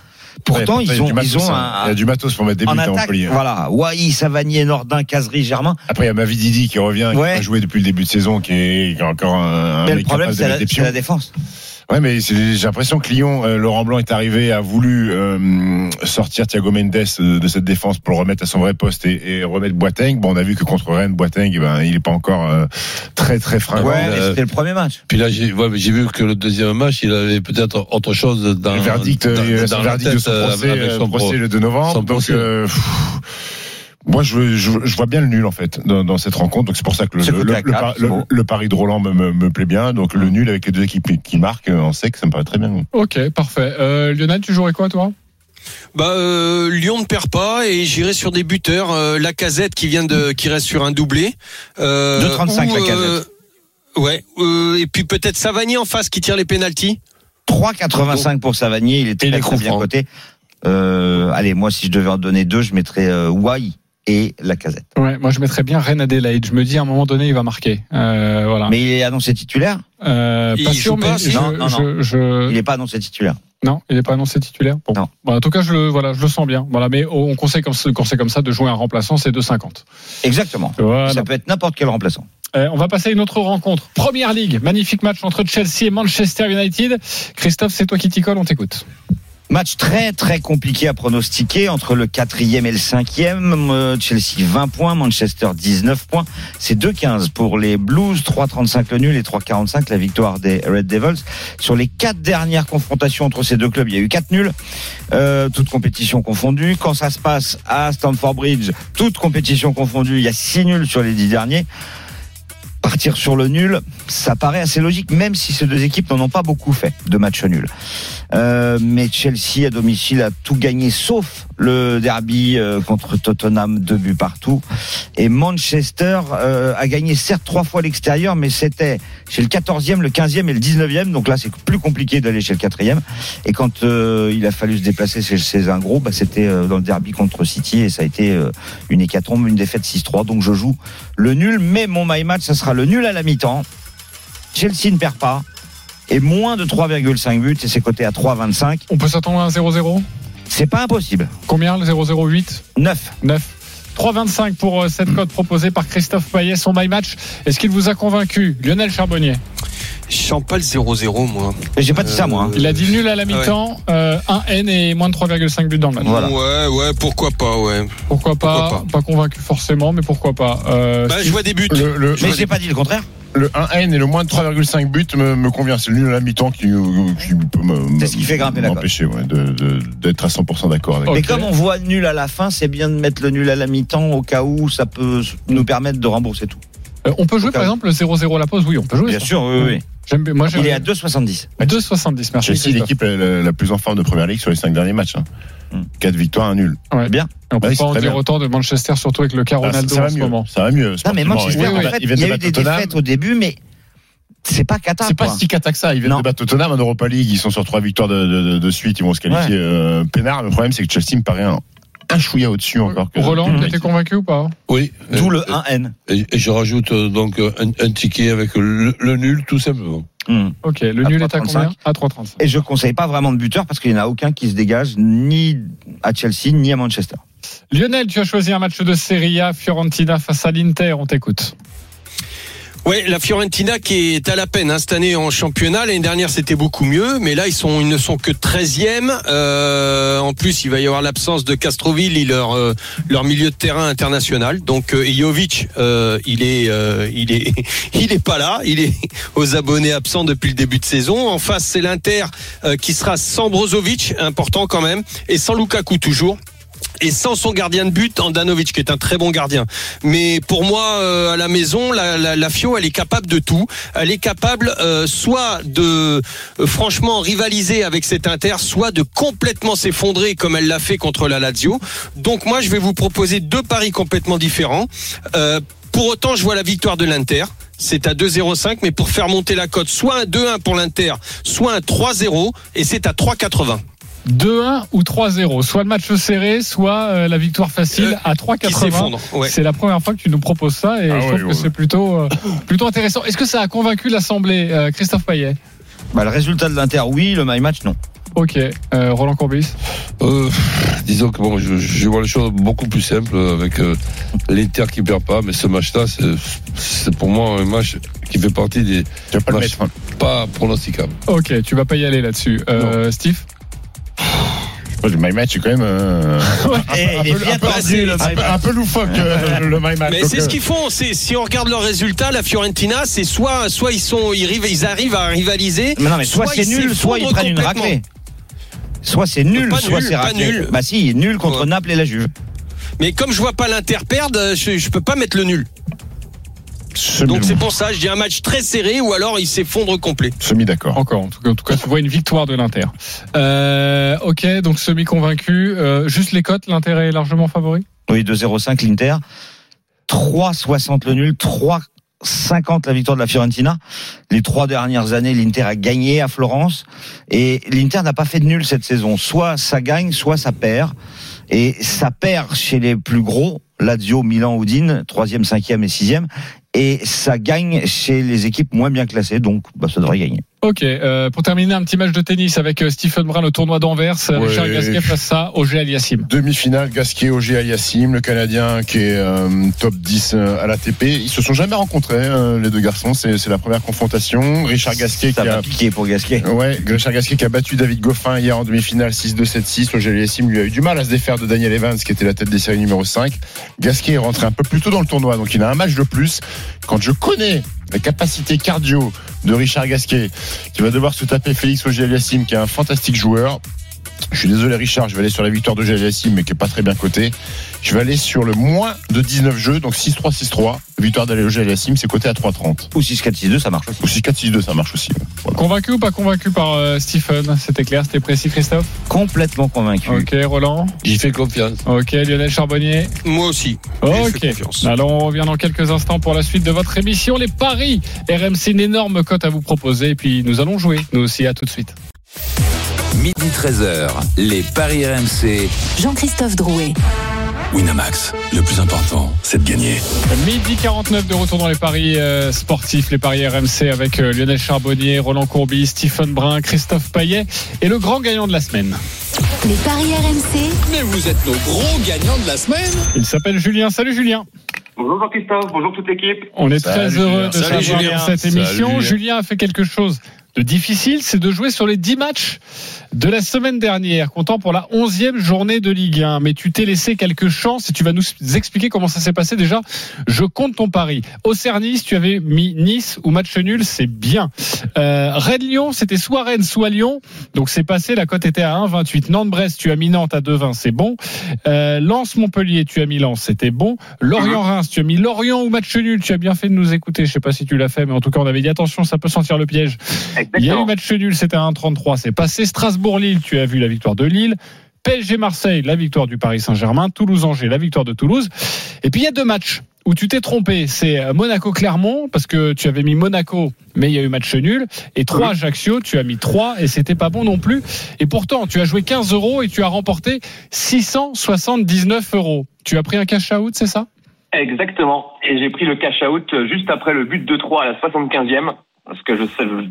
Pourtant, Ouais, ils ont, matos, ils ont hein. un, Il y a du matos pour mettre des en buts à attaque. Montpellier. hein. Voilà. Wai, Savanier, Nordin, Cazerie, Germain. Après, il y a Mavididi qui revient, qui Ouais. a joué depuis le début de saison, qui est, qui est encore un, Mais le problème, c'est la défense. Ouais, mais c'est- j'ai l'impression que Lyon, euh, Laurent Blanc est arrivé, a voulu euh, sortir Thiago Mendes de cette défense pour le remettre à son vrai poste et, et remettre Boateng. Bon, on a vu que contre Rennes, Boateng, eh ben, il est pas encore euh, très très fringant. Ouais, mais euh, c'était le premier match. Puis là, j'ai ouais, vu que le deuxième match, il avait peut-être autre chose dans le verdict, dans, euh, dans son la verdict de son euh, procès, avec son procès pro- le 2 novembre. son Donc, procès. euh, pff, moi, je, je, je vois bien le nul en fait dans, dans cette rencontre. Donc c'est pour ça que le, le, bon. pari de Roland me, me, me plaît bien. Donc le nul avec les deux équipes qui marquent euh, en sec, ça me paraît très bien. Ok, parfait. Euh, Lionel, tu jouerais quoi, toi? Bah euh, Lyon ne perd pas et j'irai sur des buteurs. Euh, la Casette qui vient de qui reste sur un doublé. Euh, 2,35 ou, Lacazette. euh, ouais. euh, et puis peut-être Savanier en face qui tire les pénalties. 3,85 pour Savanier, il est très, très bien francs. coté. Euh, allez, moi, si je devais en donner deux, je mettrais euh, Wai et la casette. Ouais, moi je mettrais bien Rennes Adelaide. Je me dis à un moment donné il va marquer. Euh, voilà. Mais il est annoncé titulaire? Euh, pas sûr, pas, mais je, Non, non, je- je- Il n'est pas annoncé titulaire. non, il est pas annoncé titulaire. Bon. Non. Bon, en tout cas, je le voilà, je le sens bien. Voilà, mais on conseille comme ça- quand c'est comme ça de jouer un remplaçant, c'est 2,50. Exactement. Voilà. Ça peut être n'importe quel remplaçant. Euh, on va passer à une autre rencontre. Première ligue, magnifique match entre Chelsea et Manchester United. Christophe, c'est toi qui t'y colle, on t'écoute. Match très très compliqué à pronostiquer entre le quatrième et le cinquième. Euh, Chelsea 20 points, Manchester 19 points. C'est 2-15 pour les Blues, 3-35 le nul et 3-45 la victoire des Red Devils. Sur les quatre dernières confrontations entre ces deux clubs, il y a eu quatre nuls, euh, toutes compétitions confondues. Quand ça se passe à Stamford Bridge, toutes compétitions confondues, il y a six nuls sur les dix derniers. Partir sur le nul, ça paraît assez logique, même si ces deux équipes n'en ont pas beaucoup fait de matchs nuls. Euh, mais Chelsea à domicile a tout gagné sauf le derby euh, contre Tottenham, deux buts partout. Et Manchester euh, a gagné certes trois fois l'extérieur, mais c'était chez le 14e, le 15e et le 19e. Donc là, c'est plus compliqué d'aller chez le 4e. Et quand euh, il a fallu se déplacer chez, chez un gros, bah, c'était euh, dans le derby contre City et ça a été euh, une hécatombe, une défaite 6-3. Donc je joue le nul, mais mon my match, ça sera le nul à la mi-temps. Chelsea ne perd pas et moins de 3,5 buts et c'est coté à 3,25. On peut s'attendre à un 0-0 C'est pas impossible. Combien le 0-0-8 9. 9. 3,25 pour euh, cette cote proposée par Christophe Payet, son my match. Est-ce qu'il vous a convaincu Lionel Charbonnier? Je sens pas le 0-0, moi. J'ai pas dit ça, moi. hein. Il a dit nul à la mi-temps, euh, un N et moins de 3,5 buts dans le match. Voilà. Ouais, ouais, pourquoi pas, ouais. Pourquoi pas, Pourquoi pas? Convaincu forcément, mais pourquoi pas. Euh, Bah, je vois des buts. Le, le, Mais j'ai pas dit le contraire. Le 1N et le moins de 3,5 buts me, me convient. C'est le nul à la mi-temps qui, qui peut me- C'est ce qui fait grimper la cote. m'empêcher ouais, de- de- d'être à 100% d'accord avec. Ok. Mais comme on voit nul à la fin, c'est bien de mettre le nul à la mi-temps au cas où ça peut nous permettre de rembourser tout. euh, on peut jouer par exemple le 0-0 à la pause Oui, on peut jouer. Bien ça. sûr, oui, oui. J'aime bien- moi, j'aime Il est à 2,70. 2,70, merci. Chelsea, Christophe. l'équipe la, la- plus en forme de première ligue sur les 5 derniers matchs. Hein. Hmm. 4 victoires, un nul. Ouais. Bien. Et on peut Oui, pas c'est en dire bien. autant de Manchester, surtout avec le cas Ah, ça, Ronaldo ça en va ce mieux. moment. Ça va mieux. Non, mais. Manchester, Ils en viennent fait, il y a eu des Tottenham. défaites au début, mais c'est pas Qatar. C'est pas quoi. si cata que ça. Ils viennent Non. de battre Tottenham en Europa League. Ils sont sur trois victoires de, de, de- de suite. Ils vont se qualifier euh, peinard. Le problème, c'est que Chelsea me paraît un, un chouïa au-dessus encore. Que, Roland, tu étais convaincu ou pas Oui. D'où Euh, le 1N. Et, et je rajoute euh, donc euh, un, un ticket avec le, le nul, tout simplement. Hmm. Ok, le À nul est à 3,35. combien À 3,35. Et je conseille pas vraiment de buteur parce qu'il n'y en a aucun qui se dégage ni à Chelsea ni à Manchester. Lionel, tu as choisi un match de Serie A, Fiorentina face à l'Inter, on t'écoute. Ouais, la Fiorentina qui est à la peine hein, cette année en championnat. L'année dernière, c'était beaucoup mieux, mais là, ils sont, ils ne sont que 13e. Euh, en plus, il va y avoir l'absence de Castroville, et leur euh, leur milieu de terrain international. Donc, euh, Jovic, euh, il est, euh, il est, il est pas là. Il est aux abonnés absents depuis le début de saison. En face, c'est l'Inter euh, qui sera sans Brozovic, important quand même, et sans Lukaku toujours et sans son gardien de but, Andanovic, qui est un très bon gardien. Mais pour moi, euh, à la maison, la, Fio, elle est capable de tout. Elle est capable euh, soit de euh, franchement rivaliser avec cet Inter, soit de complètement s'effondrer comme elle l'a fait contre la Lazio. Donc moi, je vais vous proposer deux paris complètement différents. Pour autant, je vois la victoire de l'Inter. C'est à 2,05, mais pour faire monter la cote, soit un 2-1 pour l'Inter, soit un 3-0, et c'est à 3,80. 2-1 ou 3-0, soit le match serré, soit euh, la victoire facile à Qui 3,80. s'effondre. Ouais. C'est la première fois que tu nous proposes ça et Ah je ouais, trouve que c'est plutôt, euh, plutôt intéressant. Est-ce que ça a convaincu l'Assemblée, euh, Christophe Payet? Bah, le résultat de l'Inter, oui. Le my match, non. Ok, euh, Roland Courbis? Euh, disons que bon, je, je vois les choses beaucoup plus simples avec euh, l'Inter qui perd pas, mais ce match-là, c'est- c'est pour moi un match qui fait partie des Tu vas pas le matchs mettre. hein. pas pronosticables. Ok, tu vas pas y aller là-dessus. Euh, Steve? Le My Match est quand même euh, un peu- loufoque euh, le My Match. Mais c'est euh, ce qu'ils font. C'est si on regarde leurs résultats, la Fiorentina, c'est soit soit ils sont ils arrivent, ils arrivent à rivaliser. Mais non, mais soit, c'est nul, soit ils prennent une raclée. Soit c'est nul, Pas soit c'est raclé. nul. Bah si, nul contre Ouais. Naples et la Juve. Mais comme je vois pas l'Inter perdre, je, je peux pas mettre le nul. Semi- Donc c'est pour ça, je dis un match très serré ou alors il s'effondre complet. Semi d'accord. Encore, en tout, cas, en tout cas, tu vois une victoire de l'Inter. Euh, ok, donc semi-convaincu. Euh, juste les cotes, l'Inter est largement favori? Oui, 2-0-5 l'Inter. 3-60 le nul, 3-50 la victoire de la Fiorentina. Les trois dernières années, l'Inter a gagné à Florence. Et l'Inter n'a pas fait de nul cette saison. Soit ça gagne, soit ça perd. Et ça perd chez les plus gros, Lazio, Milan, Udine, troisième, cinquième et sixième. Et ça gagne chez les équipes moins bien classées, donc bah, ça devrait gagner. Ok, euh, pour terminer, un petit match de tennis avec euh, Stephen Brun, le tournoi d'Anvers. Ouais. Richard Gasquet face à Auger Aliassim. Demi-finale, Gasquet, Auger Aliassim, le Canadien qui est euh, top 10 à l'ATP. Ils se sont jamais rencontrés, euh, les deux garçons. C'est c'est la première confrontation. Richard Gasquet Ça qui a pour Gasquet. Ouais, Richard Gasquet qui a battu David Goffin hier en demi-finale 6-2, 7-6. Auger Aliassim lui a eu du mal à se défaire de Daniel Evans qui était la tête des séries numéro 5. Gasquet est rentré un peu plus tôt dans le tournoi, donc il a un match de plus. Quand je connais la capacité cardio de Richard Gasquet, qui va devoir se taper Félix Auger Aliassim, qui est un fantastique joueur. Je suis désolé Richard, je vais aller sur la victoire de Aliassim, mais qui est pas très bien coté. Je vais aller sur le moins de 19 jeux, donc 6-3, 6-3. Victoire d'Auger Aliassim, c'est coté à 3-30. Ou 6-4-6-2, ça marche aussi. Ou 6-4-6-2, ça marche aussi. Voilà. Convaincu ou pas convaincu par euh, Stephen? C'était clair, c'était précis, Christophe? Complètement convaincu. Ok, Roland? J'y fais confiance. Ok, Lionel Charbonnier? Moi aussi. Ok. confiance. Alors on revient dans quelques instants pour la suite de votre émission. Les paris RMC, une énorme cote à vous proposer. Et puis nous allons jouer, nous aussi. À tout de suite. Midi 13h, les Paris RMC. Jean-Christophe Drouet. Winamax, le plus important, c'est de gagner. Midi 49 de retour dans les paris euh, sportifs, les paris RMC avec euh, Lionel Charbonnier, Roland Courbis, Stephen Brun, Christophe Payet et le grand gagnant de la semaine. Les paris RMC, Mais vous êtes nos gros gagnants de la semaine. Il s'appelle Julien. Salut Julien. Bonjour Jean-Christophe, bonjour toute l'équipe. On est Salut, très heureux Julien. de Salut, savoir Julien. dans cette Salut, émission. Julien. Julien a fait quelque chose de difficile, c'est de jouer sur les 10 matchs de la semaine dernière, comptant pour la 11e journée de Ligue 1. Mais tu t'es laissé quelques chances et tu vas nous expliquer comment ça s'est passé déjà. Je compte ton pari. Auxerre Nice, tu avais mis Nice ou match nul, c'est bien. Euh, Rennes Lyon, c'était soit Rennes, soit Lyon. Donc c'est passé, la cote était à 1,28. Nantes Brest, tu as mis Nantes à 2,20, c'est bon. Euh, Lens Montpellier, tu as mis Lens, c'était bon. Lorient Reims, tu as mis Lorient ou match nul, tu as bien fait de nous écouter. Je sais pas si tu l'as fait, mais en tout cas on avait dit attention, ça peut sentir le piège. Il y a eu match nul, c'était à 1,33, c'est passé. Strasbourg-Lille, tu as vu la victoire de Lille. PSG Marseille, la victoire du Paris Saint-Germain. Toulouse-Angers, la victoire de Toulouse. Et puis il y a deux matchs où tu t'es trompé. C'est Monaco-Clermont, parce que tu avais mis Monaco, mais il y a eu match nul. Et 3 Ajaccio, tu as mis 3 et c'était pas bon non plus. Et pourtant, tu as joué 15 euros et tu as remporté 679 euros. Tu as pris un cash out, c'est ça? Exactement. Et j'ai pris le cash out juste après le but de 3 à la 75e. Parce que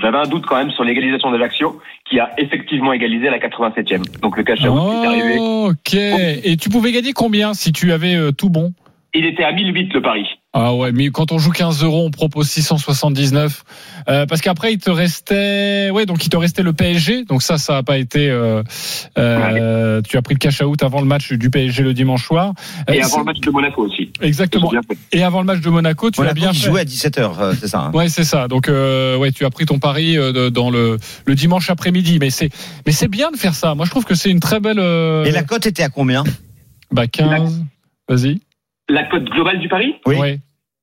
j'avais un doute quand même sur l'égalisation d'Ajaccio, qui a effectivement égalisé à la 87e. Donc le cash out est arrivé. Ok. Et tu pouvais gagner combien si tu avais euh, tout bon? Il était à 1008 le pari. Ah ouais, mais quand on joue 15 euros, on propose 679. Euh, parce qu'après, il te restait, ouais, donc il te restait le PSG. Donc ça, ça n'a pas été. Euh, euh, Tu as pris le cash out avant le match du PSG le dimanche soir. Et Euh, avant le match de Monaco aussi. Exactement. Et avant le match de Monaco, tu l'as bien fait. jouait à 17h, c'est ça. hein. Ouais, c'est ça. Donc, euh, ouais, tu as pris ton pari euh, dans le, le dimanche après-midi. Mais c'est, mais c'est bien de faire ça. Moi, je trouve que c'est une très belle. euh, Et la cote était à combien? Bah 15. Vas-y. La cote globale du pari Oui. Ouais.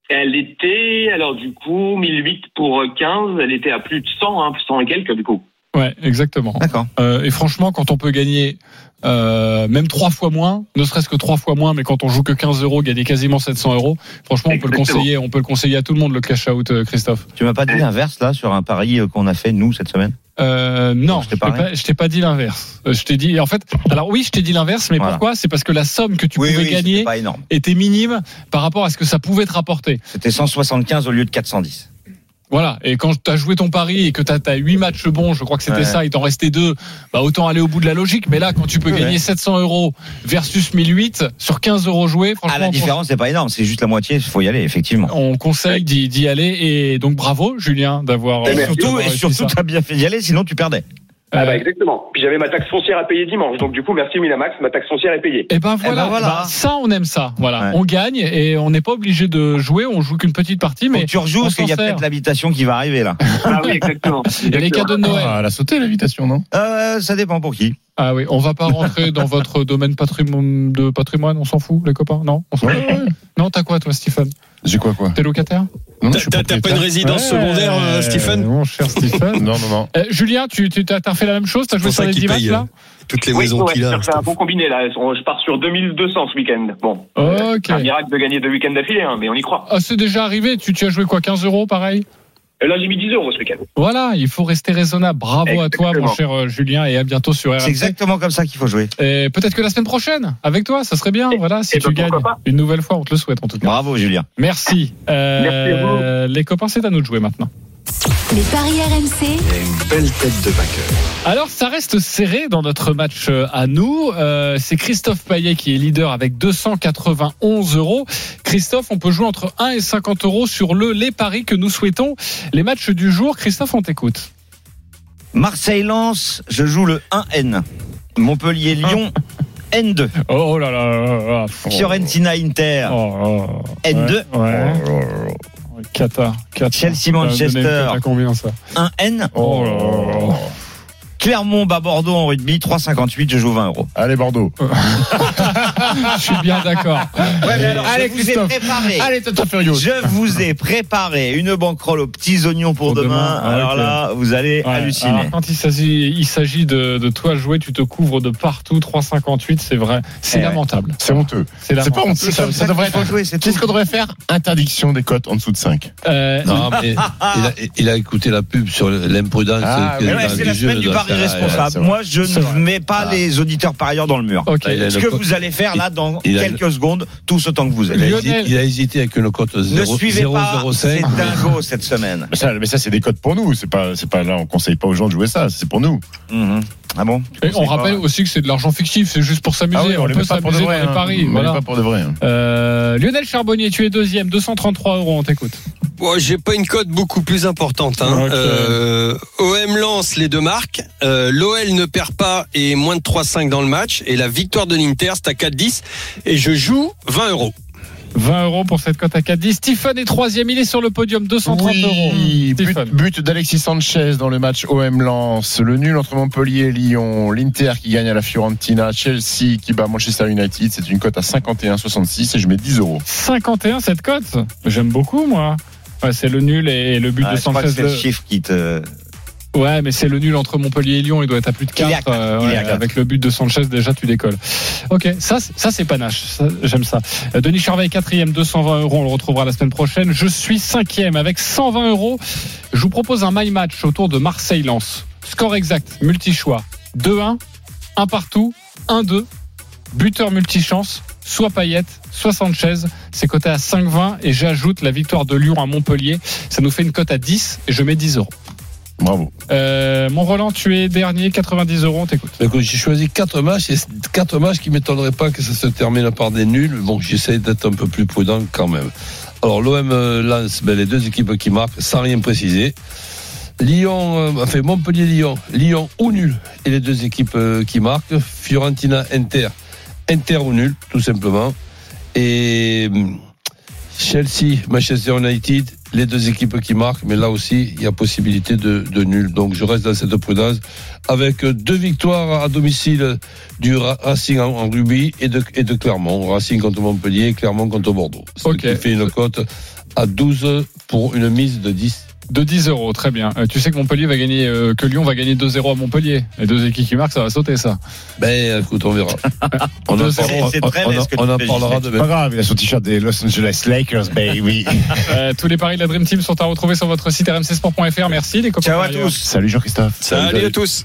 Elle était, alors du coup, 1008 pour 15, elle était à plus de 100, hein, 100 et quelques du coup. Ouais, exactement. D'accord. Euh, et franchement, quand on peut gagner euh, même trois fois moins, ne serait-ce que trois fois moins, mais quand on joue que 15 euros, gagner quasiment 700 euros, franchement, on peut le conseiller. On peut le conseiller à tout le monde le cash out, euh, Christophe. Tu m'as pas dit l'inverse là sur un pari euh, qu'on a fait nous cette semaine Euh, non, Je t'ai pas pas, je t'ai pas dit l'inverse. Euh, Je t'ai dit, en fait, alors oui, je t'ai dit l'inverse, mais Voilà. pourquoi? C'est parce que la somme que tu Oui, pouvais oui, gagner était minime par rapport à ce que ça pouvait te rapporter. C'était 175 au lieu de 410. Voilà. Et quand tu as joué ton pari et que tu as, 8 matchs bons, je crois que c'était Ouais. ça, il t'en restait deux, bah autant aller au bout de la logique. Mais là, quand tu peux Ouais. gagner 700 euros versus 1008 sur 15 euros joués, Ah, franchement, la on différence c'est pas énorme, c'est juste la moitié, il faut y aller effectivement. on conseille d'y d'y aller. Et donc, bravo, Julien, d'avoir. Et euh, surtout, et surtout, t'as bien fait d'y aller, sinon tu perdais. Ah Euh, bah exactement. Puis j'avais ma taxe foncière à payer dimanche, donc du coup, merci Winamax, ma taxe foncière est payée. Et ben voilà, ben voilà. Bah, ça on aime ça. Voilà, Ouais. on gagne et on n'est pas obligé de jouer. On joue qu'une petite partie, Mais tu rejoues parce qu'il y a peut-être l'habitation qui va arriver là. Ah oui, exactement. il y a les cadeaux de Noël. Ah, elle a sauté l'invitation, non? Euh, ça dépend pour qui. Ah oui, on va pas rentrer dans votre domaine patrimoine de patrimoine. On s'en fout, les copains. Non, on s'en fout. Non, t'as quoi toi, Stephen? J'ai quoi, quoi? T'es locataire? Non, non, T'as je suis t'as- t'as pas une résidence Ouais, secondaire, euh, Stephen? Mon cher Stephen. Non, non, non. Euh, Julien, tu, tu as, t'as fait la même chose T'as joué sur ça les qu'il 10 matchs paye, là? euh, toutes les Oui, maisons ouais, qu'il a. c'est un bon combiné là. On- Je pars sur 2200 ce week-end. Bon, Ok. c'est un miracle de gagner deux week-ends d'affilée, hein, mais on y croit. Ah, c'est déjà arrivé. Tu, tu as joué quoi 15 euros, pareil? Et là, j'ai mis 10 euros ce week-end. Voilà, il faut rester raisonnable. Bravo à toi, mon cher euh, Julien, et à bientôt sur C'est RMC. exactement comme ça qu'il faut jouer. Et peut-être que la semaine prochaine, avec toi, ça serait bien. Voilà, si tu ben, gagnes une nouvelle fois, on te le souhaite en tout cas. Bravo Julien. Merci. Euh, Merci à Les copains, c'est à nous de jouer maintenant. Les paris RMC, Il a une belle tête de vainqueur. Alors, ça reste serré dans notre match euh, à nous. Euh, c'est Christophe Payet qui est leader avec 291 euros. Christophe, on peut jouer entre 1 et 50 euros sur le les paris que nous souhaitons. Les matchs du jour, Christophe, on t'écoute. Marseille-Lens, je joue le 1N. Montpellier-Lyon, N2. Oh là là là là. Fiorentina-Inter, Oh, oh. N2. Ouais. ouais. Qatar. Une cote à combien ça 1N. Oh là là là. Clermont, bas Bordeaux en rugby, 3,58, je joue 20 euros. Allez, Bordeaux. Je suis bien d'accord. Allez, je vous ai préparé. Allez, Tata. Je vous ai préparé une banquerolle aux petits oignons pour, Pour demain. demain, ah, Alors là, vous allez Ouais, halluciner. alors, quand il s'agit, il s'agit de, de toi jouer, tu te couvres de partout. 3,58, c'est vrai. C'est Eh ouais. lamentable. C'est honteux. C'est C'est pas honteux. Ça, ça devrait être. jouer, c'est Qu'est-ce qu'on devrait faire? Interdiction des cotes en dessous de 5. Euh, Non, mais il a, il a écouté la pub sur l'imprudence. Ah, du de- Ah. Moi, je ne mets pas les auditeurs parieurs dans le mur. Ah, Ce que vous allez faire, là dans il a- quelques secondes, tous autant que vous Il a, êtes. hésité, il a hésité avec une cote Ne 0, suivez pas, c'est 0,05. dingo cette semaine. Mais ça, mais ça c'est des codes pour nous. C'est pas, c'est pas là. On conseille pas aux gens de jouer ça. C'est pour nous. Mhm. Ah bon? Et on rappelle aussi que c'est de l'argent fictif, c'est juste pour s'amuser. Ah oui, on, les peut met pas pour de s'amuser dans les hein. paris. On voilà. pas pour de vrai. hein. Euh, Lionel Charbonnier, tu es deuxième, 233 euros, on t'écoute. Bon, j'ai pas une cote beaucoup plus importante. Hein. Ok. Euh, OM lance les deux marques. Euh, L'OL ne perd pas et moins de 3,5 dans le match. Et la victoire de l'Inter, c'est à 4,10. Et je joue 20 euros. 20 euros pour cette cote à 4-10. Stephen est troisième, il est sur le podium, 230 Oui, euros. but, but d'Alexis Sanchez dans le match OM Lens, le nul entre Montpellier et Lyon, l'Inter qui gagne à la Fiorentina, Chelsea qui bat Manchester United, c'est une cote à 51,66 et je mets 10 euros. 51 cette cote J'aime beaucoup, moi. Ouais, c'est le nul et le but Ah, de je crois que Sanchez. c'est le de- chiffre qui te. Ouais, mais c'est le nul entre Montpellier et Lyon. Il doit être à plus de Il est 4. à quatre. Il est à quatre. avec le but de Sanchez, déjà, tu décolles. Ok, ça, c'est- ça c'est panache. J'aime ça. Euh, Denis Charvet, quatrième, 220 euros. On le retrouvera la semaine prochaine. Je suis cinquième avec 120 euros. Je vous propose un my match autour de Marseille-Lens. Score exact, multi-choix. 2-1, 1 partout, 1-2. Buteur multichance, soit Payet, soit Sanchez. C'est coté à 5,20 et j'ajoute la victoire de Lyon à Montpellier. Ça nous fait une cote à 10 et je mets 10 euros. Bravo. Euh, mon Roland, tu es dernier, 90 euros, on t'écoute. Écoute, J'ai choisi quatre matchs et quatre matchs qui m'étonneraient pas que ça se termine par des nuls. Bon, j'essaie d'être un peu plus prudent quand même. Alors l'OM euh, lance ben, les deux équipes qui marquent sans rien préciser. Lyon, euh, enfin Montpellier-Lyon, Lyon ou nul et les deux équipes euh, qui marquent. Fiorentina-Inter, Inter ou nul tout simplement. Et hum, Chelsea-Manchester United, les deux équipes qui marquent, mais là aussi il y a possibilité de, de nul. Donc je reste dans cette prudence avec deux victoires à domicile du Ra- Racing en, en rugby et de, et de Clermont. Racing contre Montpellier, Clermont contre Bordeaux. Ce qui fait une cote à 12 pour une mise de 10. De 10 euros, très bien. Euh, tu sais que Montpellier va gagner, euh, que Lyon va gagner 2-0 à Montpellier. Les deux équipes qui marquent, ça va sauter ça. Ben écoute, on verra. on en, parlera- demain. pas grave, il a son t-shirt des Los Angeles Lakers, baby. Euh, tous les paris de la Dream Team sont à retrouver sur votre site rmcsport.fr. Merci les copains. Ciao à tous. Salut Jean-Christophe. Salut à tous.